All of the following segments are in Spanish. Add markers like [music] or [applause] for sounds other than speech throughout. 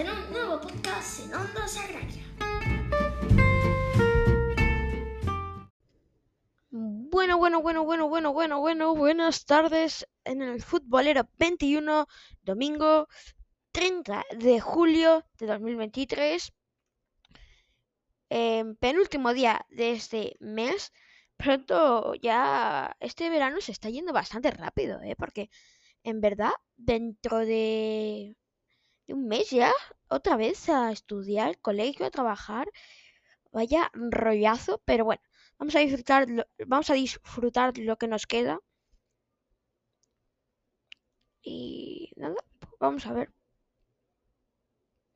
en un nuevo podcast en Onda Sagraria. Bueno, bueno, bueno, bueno, bueno, bueno, bueno, buenas tardes en el Futbolero 21, domingo 30 de julio de 2023, em, penúltimo día de este mes. Pronto ya este verano se está yendo bastante rápido, ¿eh? Porque en verdad, dentro de un mes ya, otra vez a estudiar, colegio, a trabajar. Vaya rollazo, pero bueno, vamos a disfrutar, vamos a disfrutar lo que nos queda. Y nada, vamos a ver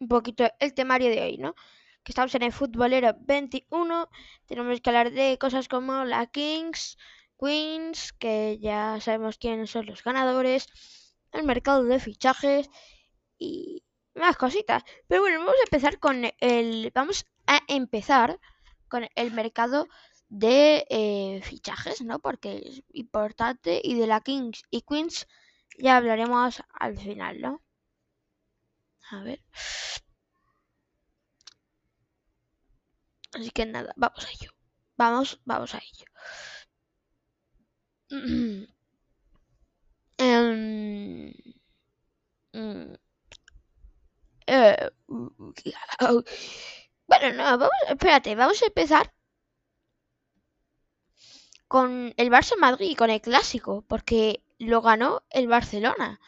un poquito el temario de hoy, ¿no? Que estamos en el futbolero 21, tenemos que hablar de cosas como la Kings, Queens, que ya sabemos quiénes son los ganadores, el mercado de fichajes y más cositas. Pero bueno, vamos a empezar con el. Vamos a empezar con el mercado de eh, fichajes, ¿no? Porque es importante. Y de la Kings y Queens ya hablaremos al final, ¿no? A ver. Así que nada, vamos a ello. Vamos, vamos a ello. um, [clears throat] eh, bueno, no, vamos, espérate, vamos a empezar con el Barça Madrid, con el clásico, porque lo ganó el Barcelona.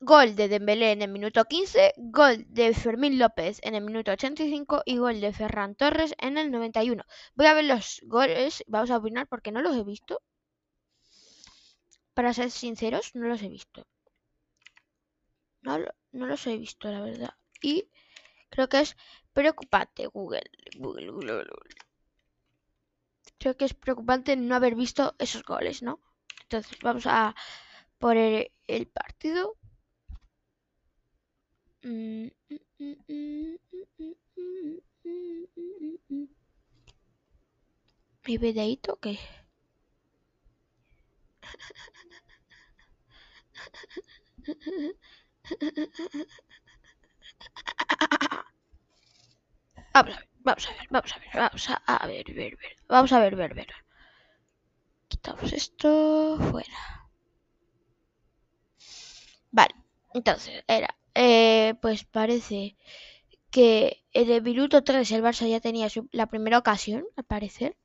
Gol de Dembélé en el minuto 15, gol de Fermín López en el minuto 85 y gol de Ferran Torres en el 91. Voy a ver los goles, vamos a opinar porque no los he visto. Para ser sinceros, no los he visto. No, no los he visto, la verdad. Y creo que es preocupante Google. Google, Google, Google. Creo que es preocupante no haber visto esos goles, ¿no? Entonces vamos a poner el partido. ¿Mi videito qué? [laughs] Vamos a ver, vamos a ver, vamos a ver, vamos a ver, ver, ver. Vamos a ver, ver, ver. Quitamos esto fuera. Vale, entonces era, eh, pues parece que en el minuto 3 el Barça ya tenía la primera ocasión, al parecer.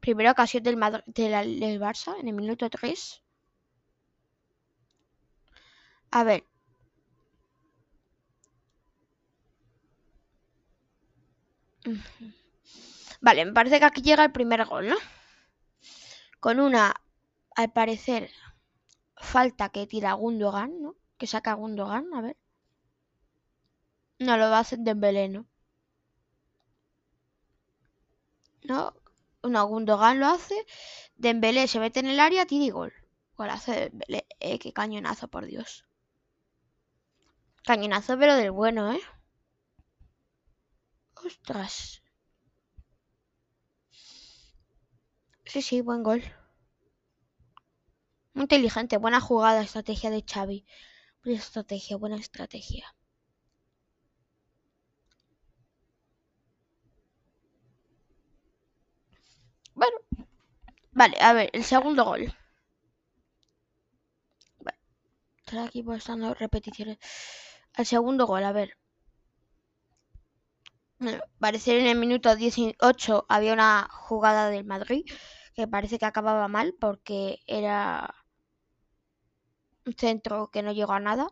Primera ocasión del, del Barça en el minuto 3. A ver. Vale, me parece que aquí llega el primer gol, ¿no? Con una, al parecer, falta que tira Gundogan, ¿no? Que saca Gundogan, a ver. No, lo va a hacer Dembélé, ¿no? No, no, Gundogan lo hace. Dembélé se mete en el área, tira gol. Golazo de Dembélé. Eh, qué cañonazo, por Dios. Cañonazo, pero del bueno, ¿eh? Ostras. Sí, sí, buen gol. Muy inteligente, buena jugada, estrategia de Xavi. Buena estrategia, buena estrategia. Bueno. Vale, a ver, el segundo gol. Vale. Aquí pues dando repeticiones. El segundo gol, a ver. Parece en el minuto 18 había una jugada del Madrid que parece que acababa mal porque era un centro que no llegó a nada.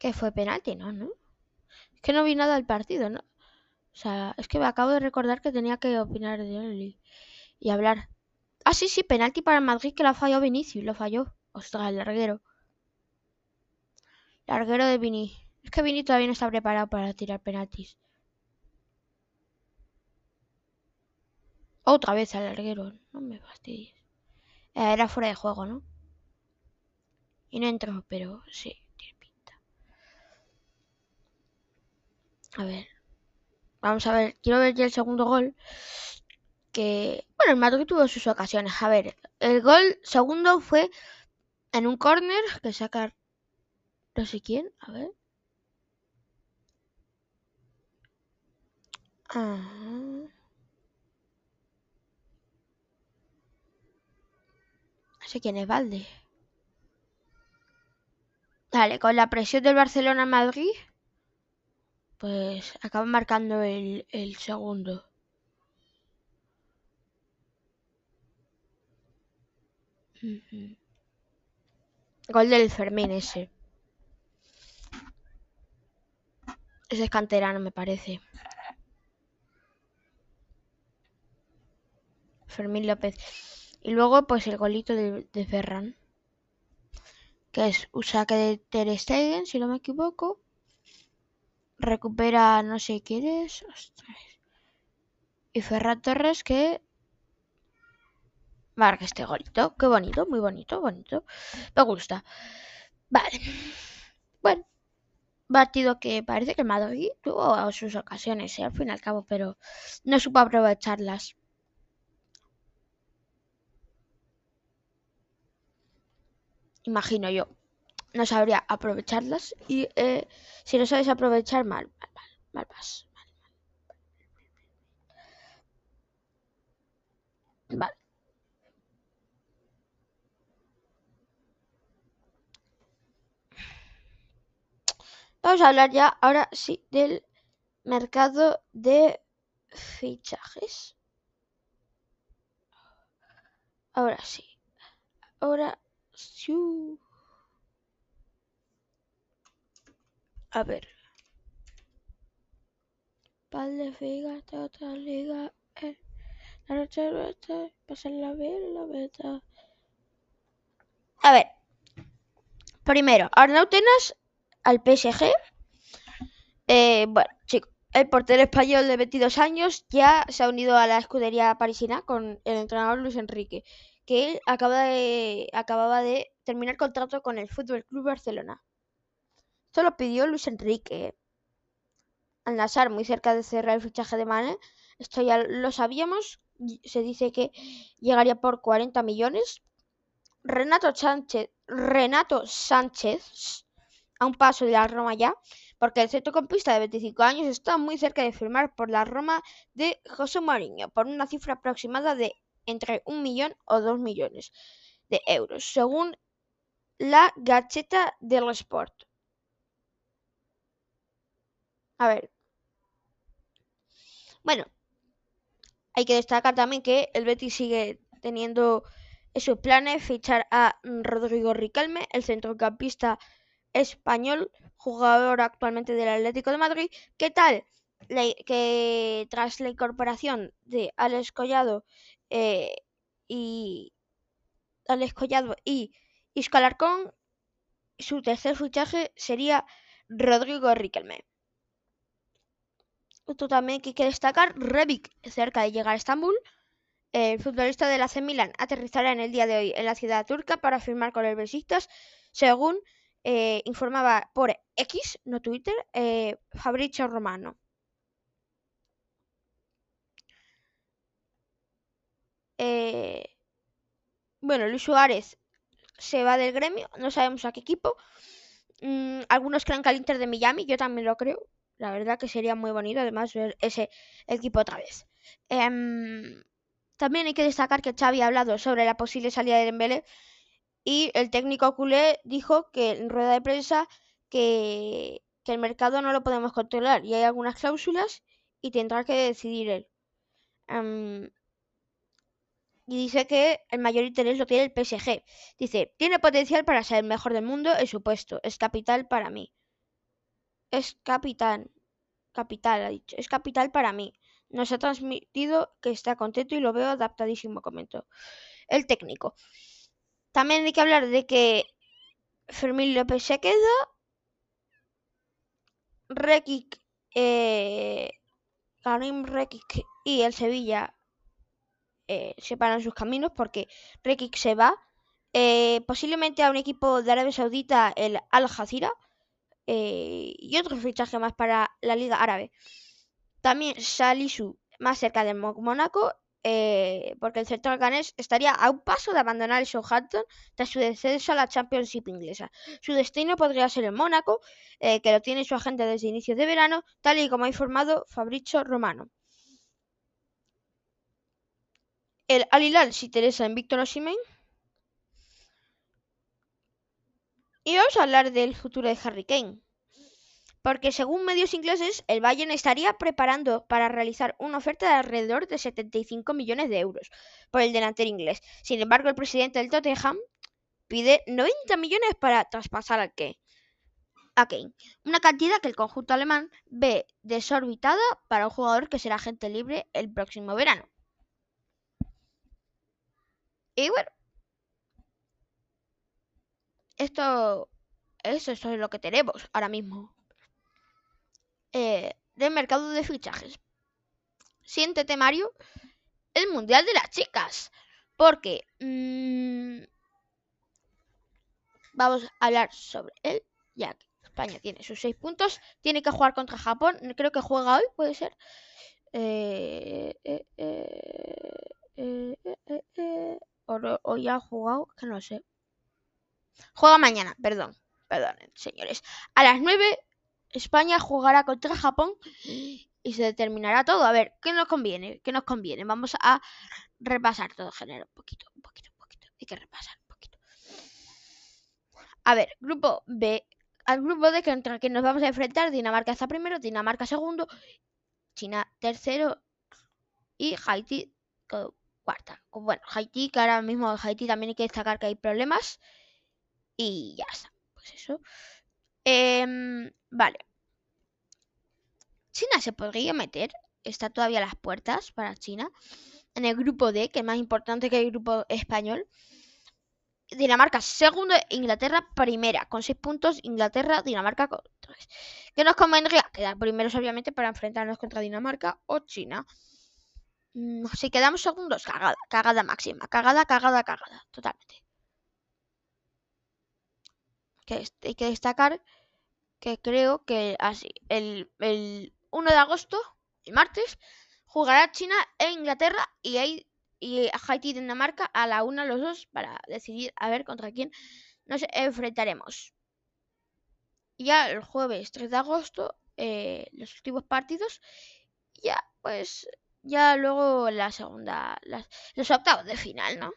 Que fue penalti, ¿no? ¿no? Es que no vi nada del partido, ¿no? O sea, es que me acabo de recordar que tenía que opinar de él y, hablar. Ah, sí, sí, penalti para el Madrid que lo falló Vinicius, lo falló. Ostras, el larguero. Larguero de Vini. Es que Vini todavía no está preparado para tirar penaltis. Otra vez al larguero. No me fastidies. Eh, era fuera de juego, ¿no? Y no entró, pero sí, tiene pinta. A ver. Vamos a ver. Quiero ver ya el segundo gol. Que. Bueno, el Madrid tuvo sus ocasiones. A ver. El gol segundo fue en un corner que sacar no sé quién, a ver. Ah. No sé quién es Valde. Vale, con la presión del Barcelona en Madrid, pues acaba marcando el, el segundo. Gol del Fermín ese. Ese es canterano, me parece. Fermín López. Y luego, pues el golito de, Ferran. Que es un saque de Ter Stegen, si no me equivoco. Recupera, no sé quién es. Y Ferran Torres que marca este golito. Qué bonito, muy bonito, bonito. Me gusta. Vale. Bueno. Partido que parece que el Madrid tuvo sus ocasiones, ¿eh? al fin y al cabo, pero no supo aprovecharlas. Imagino yo. No sabría aprovecharlas y eh, si no sabes aprovechar, mal, mal, mal, mal vas. Mal, mal. Vale. Vamos a hablar ya ahora sí del mercado de fichajes. Ahora sí. Ahora sí. A ver. Pal de otra liga. Eh. La noche nuestra, pasar la vida, la beta. A ver. Primero, Arnau Tenas al PSG. Eh, bueno, chicos, el portero español de 22 años ya se ha unido a la escudería parisina con el entrenador Luis Enrique, que él acaba de, acababa de terminar contrato con el Fútbol Club Barcelona. Esto lo pidió Luis Enrique al Nazar, muy cerca de cerrar el fichaje de Mane. Esto ya lo sabíamos. Se dice que llegaría por 40 millones. Renato Sánchez, Renato Sánchez a un paso de la Roma ya, porque el centrocampista de 25 años está muy cerca de firmar por la Roma de José Mourinho por una cifra aproximada de entre un millón o dos millones de euros, según la Gacheta del Sport. A ver. Bueno, hay que destacar también que el Betis sigue teniendo en sus planes fichar a Rodrigo Riquelme, el centrocampista español, jugador actualmente del Atlético de Madrid. ¿Qué tal? que tras la incorporación de Alex Collado eh, y Alex Collado y Isco Alarcón, su tercer fichaje sería Rodrigo Riquelme. Esto también que hay que destacar, Rebic, cerca de llegar a Estambul, el futbolista del AC Milan aterrizará en el día de hoy en la ciudad turca para firmar con el Besiktas, según eh, informaba por X, no Twitter, eh, Fabrizio Romano. Eh, bueno, Luis Suárez se va del gremio, no sabemos a qué equipo. Mm, algunos creen que al Inter de Miami, yo también lo creo. La verdad que sería muy bonito además ver ese equipo otra vez. Em, también hay que destacar que Xavi ha hablado sobre la posible salida de Dembélé y el técnico culé dijo que en rueda de prensa que, el mercado no lo podemos controlar y hay algunas cláusulas y tendrá que decidir él. y dice que el mayor interés lo tiene el PSG. Dice, tiene potencial para ser el mejor del mundo en su puesto. Es capital para mí. Es capitán. Capital, ha dicho. Es capital para mí. Nos ha transmitido que está contento y lo veo adaptadísimo, comentó. El técnico. También hay que hablar de que Fermín López se queda. Rekic, eh, Karim Rekic y el Sevilla eh, separan sus caminos porque Rekic se va. Eh, posiblemente a un equipo de Arabia Saudita, el Al Jazeera. Eh, y otro fichaje más para la Liga Árabe. También Salisu, más cerca del Mónaco. Eh, porque el central ganés estaría a un paso de abandonar el Southampton tras su descenso a la Championship inglesa. Su destino podría ser el Mónaco, eh, que lo tiene su agente desde inicios de verano, tal y como ha informado Fabrizio Romano. El Al se interesa en Víctor Osimhen. Y vamos a hablar del futuro de Harry Kane porque según medios ingleses, el Bayern estaría preparando para realizar una oferta de alrededor de 75 millones de euros por el delantero inglés. Sin embargo, el presidente del Tottenham pide 90 millones para traspasar al Kane. A Kane, una cantidad que el conjunto alemán ve desorbitada para un jugador que será agente libre el próximo verano. Y bueno, esto, eso es lo que tenemos ahora mismo eh, del mercado de fichajes. Siéntete, Mario, el Mundial de las Chicas. Porque mm, vamos a hablar sobre él, ya que España tiene sus seis puntos. Tiene que jugar contra Japón. Creo que juega hoy, puede ser. O, ya ha jugado, que no sé. Juega mañana, perdón. Perdón, señores. A las 9 España jugará contra Japón y se determinará todo. A ver, ¿qué nos conviene? ¿Qué nos conviene? Vamos a repasar todo, género. Un poquito, un poquito, un poquito. Hay que repasar un poquito. A ver, grupo B. Al grupo D contra que nos vamos a enfrentar, Dinamarca está primero, Dinamarca segundo, China tercero y Haití cuarta. Bueno, Haití, que ahora mismo Haití también hay que destacar que hay problemas. Y ya está. Pues eso. Em, vale. China se podría meter. Está todavía las puertas para China. En el grupo D, que es más importante que el grupo español. Dinamarca segundo, Inglaterra primera, con seis puntos, Inglaterra, Dinamarca con tres. ¿Qué nos convendría? Quedar primeros, obviamente, para enfrentarnos contra Dinamarca o China. Mm, si quedamos segundos, cagada, cagada máxima, cagada, cagada, cagada, totalmente que hay que destacar que creo que así, el, 1 de agosto, el martes, jugará China e Inglaterra y, hay, y Haití y Dinamarca a la una los dos para decidir a ver contra quién nos enfrentaremos. Ya el jueves 3 de agosto, eh, los últimos partidos, ya pues ya luego la segunda, los octavos de final, ¿no?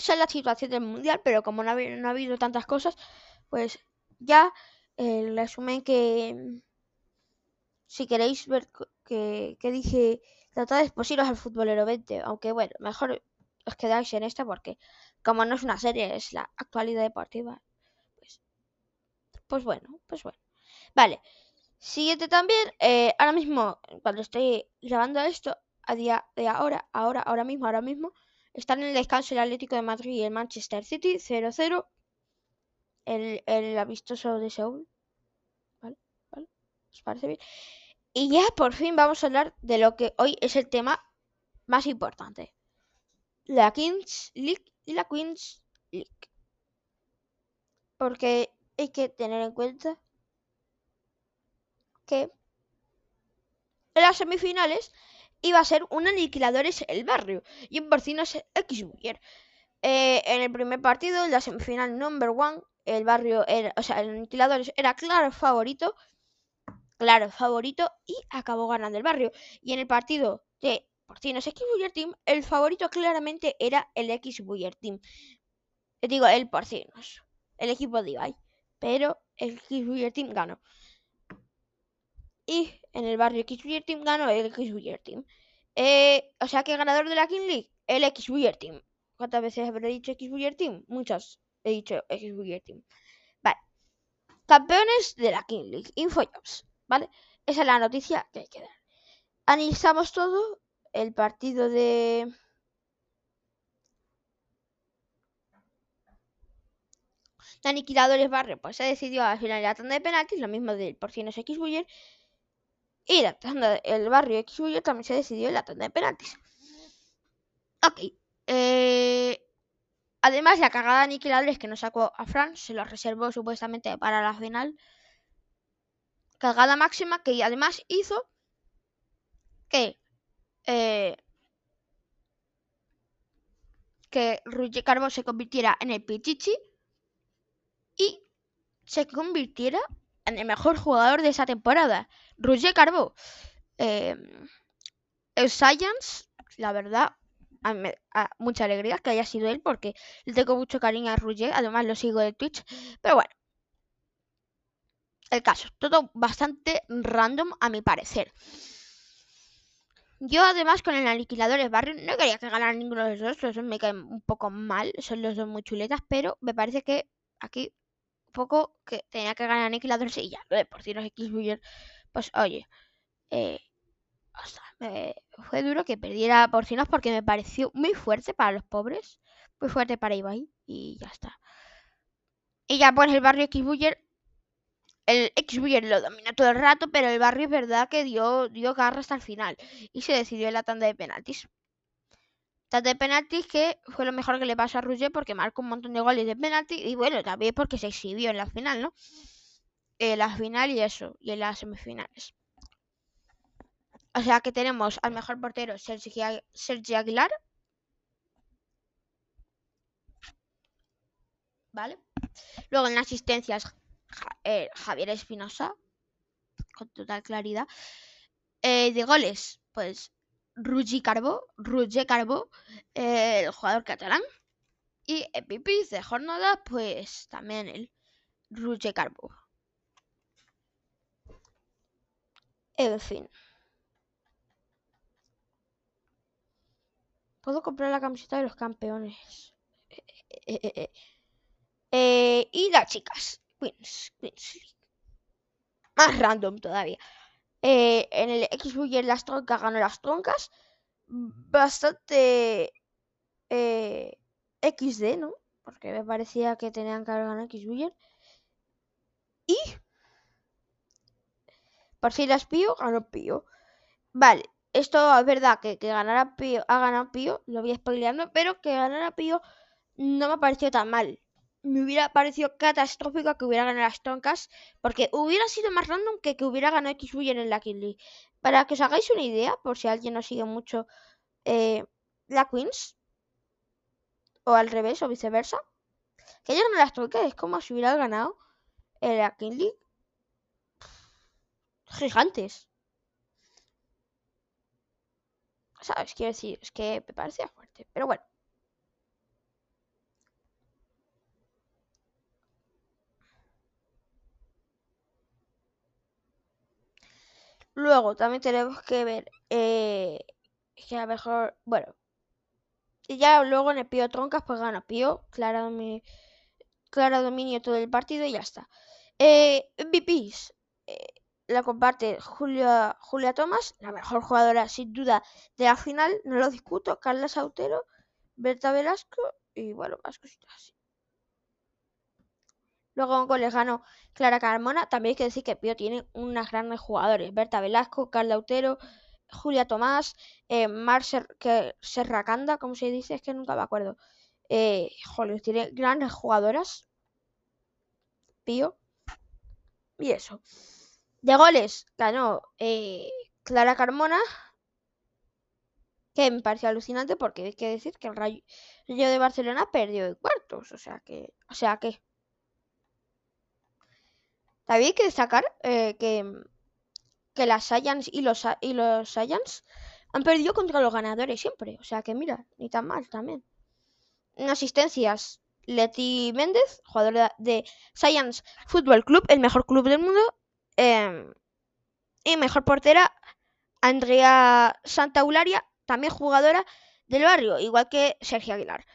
Esa es la situación del mundial, pero como no ha, habido tantas cosas, pues ya el resumen que si queréis ver que, dije, tratad de posiros al futbolero 20, aunque bueno, mejor os quedáis en esta porque como no es una serie, es la actualidad deportiva. Pues, pues bueno, pues bueno. Vale. Siguiente también, eh, ahora mismo, cuando estoy grabando esto, a día de ahora, ahora, ahora mismo, ahora mismo, están en el descanso el Atlético de Madrid y el Manchester City 0-0. El, el amistoso de Seúl. ¿Vale? ¿Vale? ¿Os parece bien? Y ya por fin vamos a hablar de lo que hoy es el tema más importante. La Kings League y la Queens League. Porque hay que tener en cuenta que en las semifinales iba a ser un aniquiladores el barrio y un porcinos X eh, en el primer partido, en la semifinal number one, el barrio era, o sea, el aniquiladores era claro favorito, claro favorito y acabó ganando el barrio. Y en el partido de porcinos X Team, el favorito claramente era el X Team. Eh, digo, el porcinos, el equipo de Ibai, pero el X Team ganó. Y en el barrio X Team ganó el X Team. Eh, o sea que el ganador de la King League, el X Team. ¿Cuántas veces habré dicho X Team? Muchas he dicho X Team. Vale. Campeones de la King League. Infojobs. ¿Vale? Esa es la noticia que hay que dar. Analizamos todo. El partido de. de aniquiladores barrio pues se decidió al final la tanda de penaltis, lo mismo del porcino X Buller y la tanda, el barrio X también se decidió en la tanda de penaltis. Ok. Eh, además, la cagada de aniquiladores que nos sacó a Fran se lo reservó supuestamente para la final. Cagada máxima que además hizo que eh, que Roger Carbo se convirtiera en el Pichichi y se convirtiera el mejor jugador de esa temporada. Roger Carbo. Eh, el Science, la verdad, mucha alegría que haya sido él porque le tengo mucho cariño a Roger, además lo sigo de Twitch. Pero bueno, el caso, todo bastante random a mi parecer. Yo además con el aniquilador de barrio no quería que ganara ninguno de los dos, me caen un poco mal, son los dos muy chuletas, pero me parece que aquí poco que tenía que ganar aniquilador y ya, de por si los X pues oye, eh, fue duro que perdiera porcinos porque me pareció muy fuerte para los pobres, muy fuerte para Ibai y ya está. Y ya pues el barrio X el x lo dominó todo el rato, pero el barrio es verdad que dio, dio garra hasta el final y se decidió en la tanda de penaltis. Tanda de penaltis que fue lo mejor que le pasó a Rouget porque marcó un montón de goles de penalti y bueno, también porque se exhibió en la final, ¿no? En la final y eso, y en las semifinales. O sea que tenemos al mejor portero Sergio Aguilar. ¿Vale? Luego en asistencias eh, Javier Espinosa, con total claridad. Eh, de goles, pues Ruggi Carbo, Rugge Carbo, eh, el jugador catalán. Y pipis de jornada, pues también el Rugge Carbo. En fin. Puedo comprar la camiseta de los campeones. [laughs] y las chicas. Queens, Más random todavía. Eh, en el x en las troncas ganó las troncas. Bastante eh, XD, ¿no? Porque me parecía que tenían que haber ganado x Y por si las Pío, ganó Pío. Vale, esto es verdad que, que ganara Pío, ha ganado Pío, lo voy spoileando, pero que ganara Pío no me pareció tan mal me hubiera parecido catastrófico que hubiera ganado las troncas, porque hubiera sido más random que que hubiera ganado X en la King Para que os hagáis una idea, por si alguien no sigue mucho eh, la Queens, o al revés, o viceversa, que haya ganado las troncas es como si hubiera ganado la King League gigantes. ¿Sabes? Quiero decir, es que me parecía fuerte, pero bueno. Luego también tenemos que ver eh, que a lo mejor, bueno, y ya luego en el Pío Troncas pues gana Pío, clara dominio, clara dominio todo el partido y ya está. Eh, MVPs, eh, la comparte Julia, Julia Tomás, la mejor jugadora sin duda de la final, no lo discuto, Carla Sautero, Berta Velasco y bueno, más cositas. Luego en goles ganó Clara Carmona. También hay que decir que Pío tiene unas grandes jugadores. Berta Velasco, Carla Autero, Julia Tomás, eh, Mar Serracanda, como se dice, es que nunca me acuerdo. Eh, tiene grandes jugadoras. Pío. Y eso. De goles ganó eh, Clara Carmona. Que me pareció alucinante porque hay que decir que el Rayo de Barcelona perdió de cuartos. O sea que. O sea que. También hay que destacar eh, que, que las Science y los, y los Science han perdido contra los ganadores siempre. O sea que mira, ni tan mal también. En asistencias, Leti Méndez, jugadora de Science Football Club, el mejor club del mundo. Em, y mejor portera, Andrea Santaularia, también jugadora del barrio, igual que Sergio Aguilar.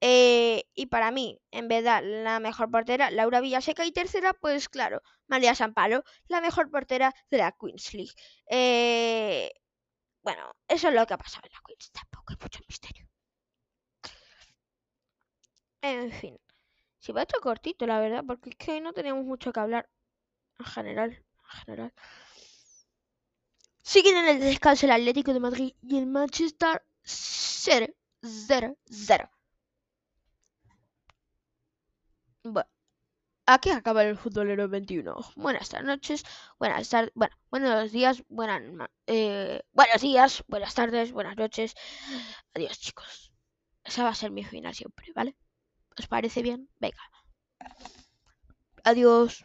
Eh, y para mí, en verdad, la mejor portera, Laura Villaseca. Y tercera, pues claro, María Sampalo, la mejor portera de la Queens League. Eh, bueno, eso es lo que ha pasado en la Queens. Tampoco hay mucho misterio. En fin. Si va hecho cortito, la verdad, porque es que no teníamos mucho que hablar. En general. En general. Siguen en el descanso el Atlético de Madrid y el Manchester 0, Bueno. aquí acaba el futbolero 21. Buenas noches, buenas tardes, bueno, buenos días, buenas, eh, buenos días, buenas tardes, buenas noches. Adiós, chicos. Esa va a ser mi final siempre, ¿vale? ¿Os parece bien? Venga. Adiós.